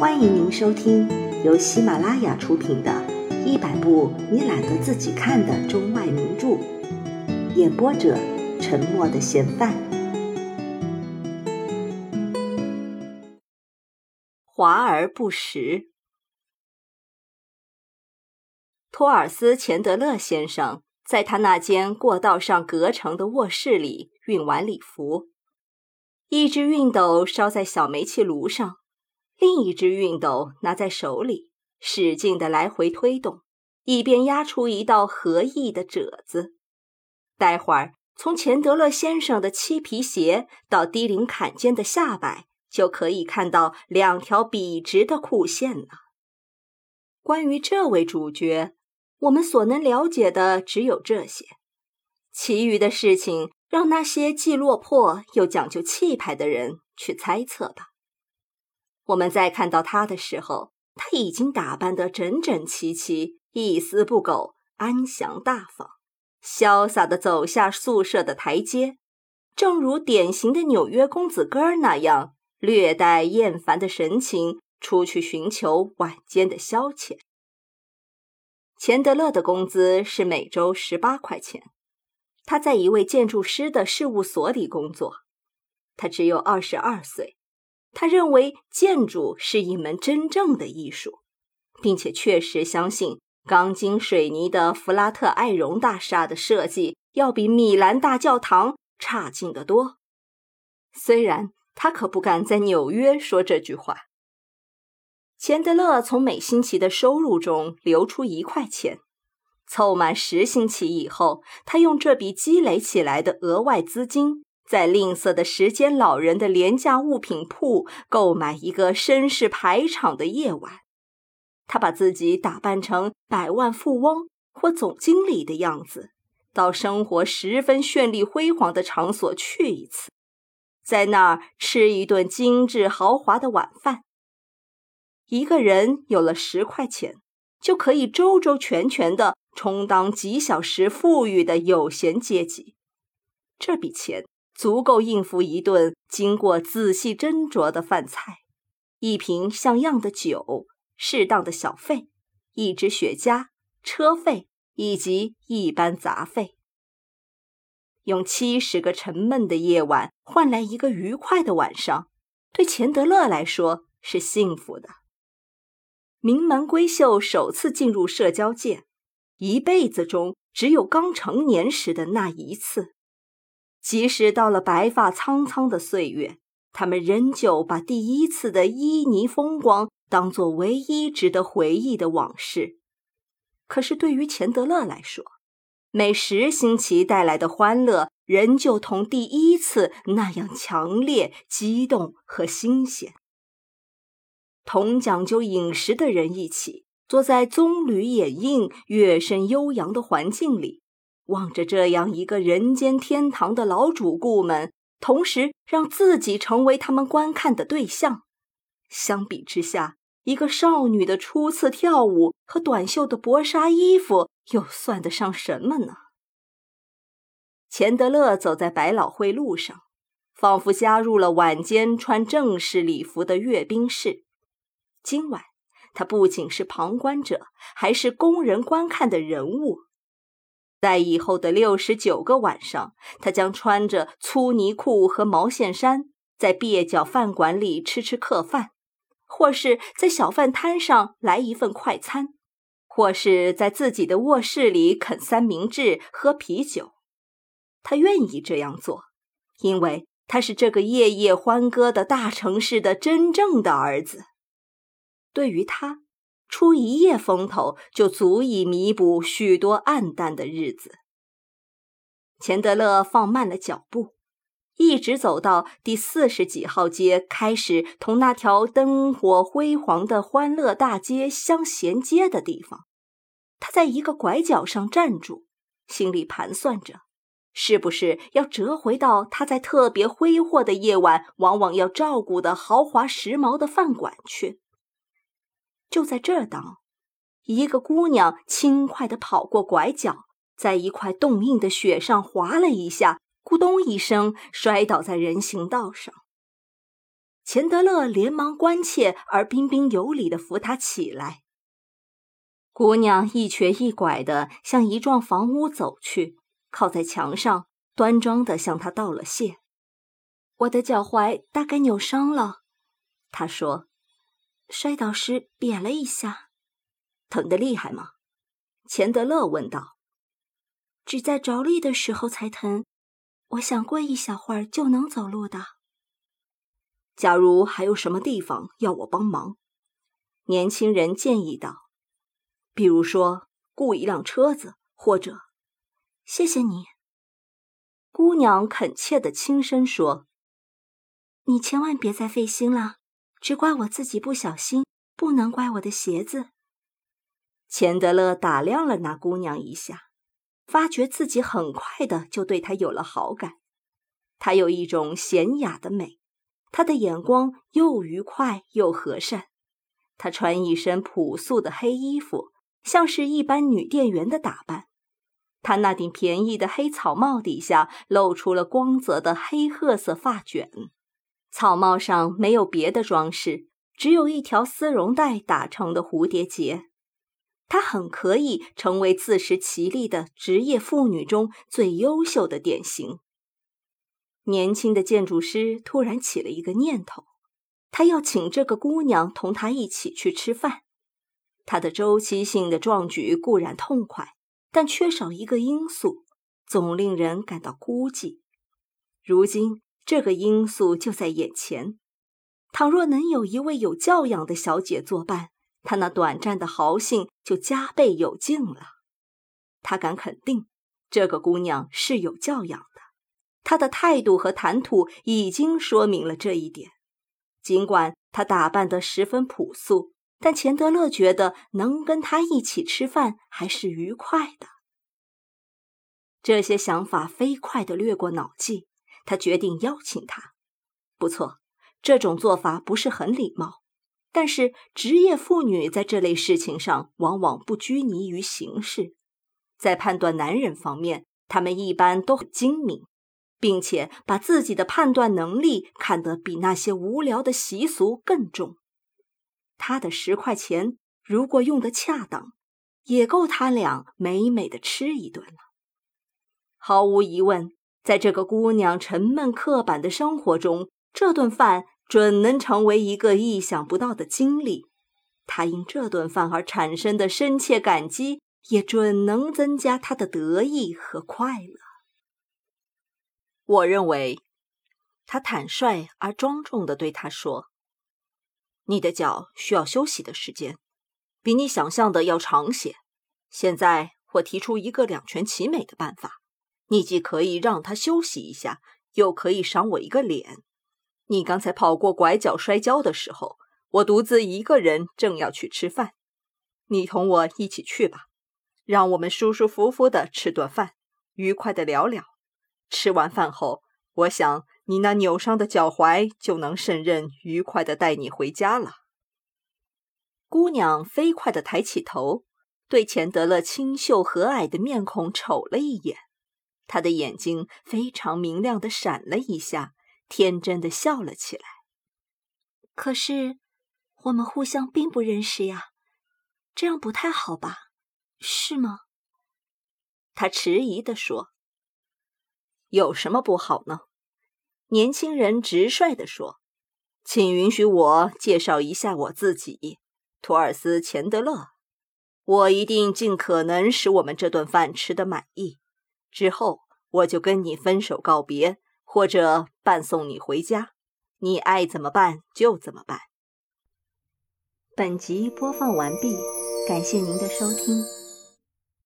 欢迎您收听由喜马拉雅出品的《一百部你懒得自己看的中外名著》，演播者：沉默的嫌犯。华而不实。托尔斯·钱德勒先生在他那间过道上隔成的卧室里熨完礼服，一只熨斗烧在小煤气炉上。另一只熨斗拿在手里，使劲的来回推动，以便压出一道合意的褶子。待会儿，从钱德勒先生的漆皮鞋到低领坎肩的下摆，就可以看到两条笔直的裤线了。关于这位主角，我们所能了解的只有这些，其余的事情让那些既落魄又讲究气派的人去猜测吧。我们在看到他的时候，他已经打扮得整整齐齐，一丝不苟，安详大方，潇洒地走下宿舍的台阶，正如典型的纽约公子哥儿那样，略带厌烦的神情出去寻求晚间的消遣。钱德勒的工资是每周十八块钱，他在一位建筑师的事务所里工作，他只有二十二岁。他认为建筑是一门真正的艺术，并且确实相信钢筋水泥的弗拉特艾荣大厦的设计要比米兰大教堂差劲得多。虽然他可不敢在纽约说这句话。钱德勒从每星期的收入中留出一块钱，凑满十星期以后，他用这笔积累起来的额外资金。在吝啬的时间老人的廉价物品铺购买一个绅士排场的夜晚，他把自己打扮成百万富翁或总经理的样子，到生活十分绚丽辉煌的场所去一次，在那儿吃一顿精致豪华的晚饭。一个人有了十块钱，就可以周周全全地充当几小时富裕的有闲阶级。这笔钱。足够应付一顿经过仔细斟酌的饭菜，一瓶像样的酒，适当的小费，一支雪茄，车费以及一般杂费。用七十个沉闷的夜晚换来一个愉快的晚上，对钱德勒来说是幸福的。名门闺秀首次进入社交界，一辈子中只有刚成年时的那一次。即使到了白发苍苍的岁月，他们仍旧把第一次的旖旎风光当作唯一值得回忆的往事。可是，对于钱德勒来说，每十星期带来的欢乐仍旧同第一次那样强烈、激动和新鲜。同讲究饮食的人一起坐在棕榈掩映、乐声悠扬的环境里。望着这样一个人间天堂的老主顾们，同时让自己成为他们观看的对象。相比之下，一个少女的初次跳舞和短袖的薄纱衣服又算得上什么呢？钱德勒走在百老汇路上，仿佛加入了晚间穿正式礼服的阅兵式。今晚，他不仅是旁观者，还是供人观看的人物。在以后的六十九个晚上，他将穿着粗呢裤和毛线衫，在蹩脚饭馆里吃吃客饭，或是在小饭摊上来一份快餐，或是在自己的卧室里啃三明治、喝啤酒。他愿意这样做，因为他是这个夜夜欢歌的大城市的真正的儿子。对于他。出一夜风头就足以弥补许多暗淡的日子。钱德勒放慢了脚步，一直走到第四十几号街，开始同那条灯火辉煌的欢乐大街相衔接的地方。他在一个拐角上站住，心里盘算着，是不是要折回到他在特别挥霍的夜晚往往要照顾的豪华时髦的饭馆去。就在这当，一个姑娘轻快地跑过拐角，在一块冻硬的雪上滑了一下，咕咚一声摔倒在人行道上。钱德勒连忙关切而彬彬有礼地扶她起来。姑娘一瘸一拐地向一幢房屋走去，靠在墙上，端庄地向他道了谢。我的脚踝大概扭伤了，她说，摔倒时瘪了一下，疼得厉害吗？钱德勒问道。只在着力的时候才疼，我想过一小会儿就能走路的。假如还有什么地方要我帮忙，年轻人建议道。比如说，雇一辆车子，或者……谢谢你，姑娘恳切的轻声说：“你千万别再费心了，只怪我自己不小心，不能怪我的鞋子。”钱德勒打量了那姑娘一下，发觉自己很快的就对她有了好感。她有一种娴雅的美，她的眼光又愉快又和善。她穿一身朴素的黑衣服。像是一般女店员的打扮，她那顶便宜的黑草帽底下露出了光泽的黑褐色发卷，草帽上没有别的装饰，只有一条丝绒带打成的蝴蝶结。她很可以成为自食其力的职业妇女中最优秀的典型。年轻的建筑师突然起了一个念头，他要请这个姑娘同他一起去吃饭。他的周期性的壮举固然痛快，但缺少一个因素，总令人感到孤寂。如今这个因素就在眼前。倘若能有一位有教养的小姐作伴，他那短暂的豪兴就加倍有劲了。他敢肯定，这个姑娘是有教养的。她的态度和谈吐已经说明了这一点。尽管她打扮得十分朴素。但钱德勒觉得能跟她一起吃饭还是愉快的。这些想法飞快地掠过脑际，他决定邀请他。不错，这种做法不是很礼貌，但是职业妇女在这类事情上往往不拘泥于形式，在判断男人方面，他们一般都很精明，并且把自己的判断能力看得比那些无聊的习俗更重。他的十块钱如果用得恰当，也够他俩美美的吃一顿了。毫无疑问，在这个姑娘沉闷刻板的生活中，这顿饭准能成为一个意想不到的经历。他因这顿饭而产生的深切感激，也准能增加他的得意和快乐。我认为，他坦率而庄重地对他说。你的脚需要休息的时间，比你想象的要长些。现在我提出一个两全其美的办法：你既可以让他休息一下，又可以赏我一个脸。你刚才跑过拐角摔跤的时候，我独自一个人正要去吃饭，你同我一起去吧。让我们舒舒服服的吃顿饭，愉快的聊聊。吃完饭后，我想。你那扭伤的脚踝就能胜任愉快的带你回家了。姑娘飞快地抬起头，对钱德勒清秀和蔼的面孔瞅了一眼，他的眼睛非常明亮的闪了一下，天真的笑了起来。可是，我们互相并不认识呀，这样不太好吧？是吗？他迟疑地说：“有什么不好呢？”年轻人直率地说：“请允许我介绍一下我自己，托尔斯·钱德勒。我一定尽可能使我们这顿饭吃得满意。之后我就跟你分手告别，或者伴送你回家。你爱怎么办就怎么办。”本集播放完毕，感谢您的收听。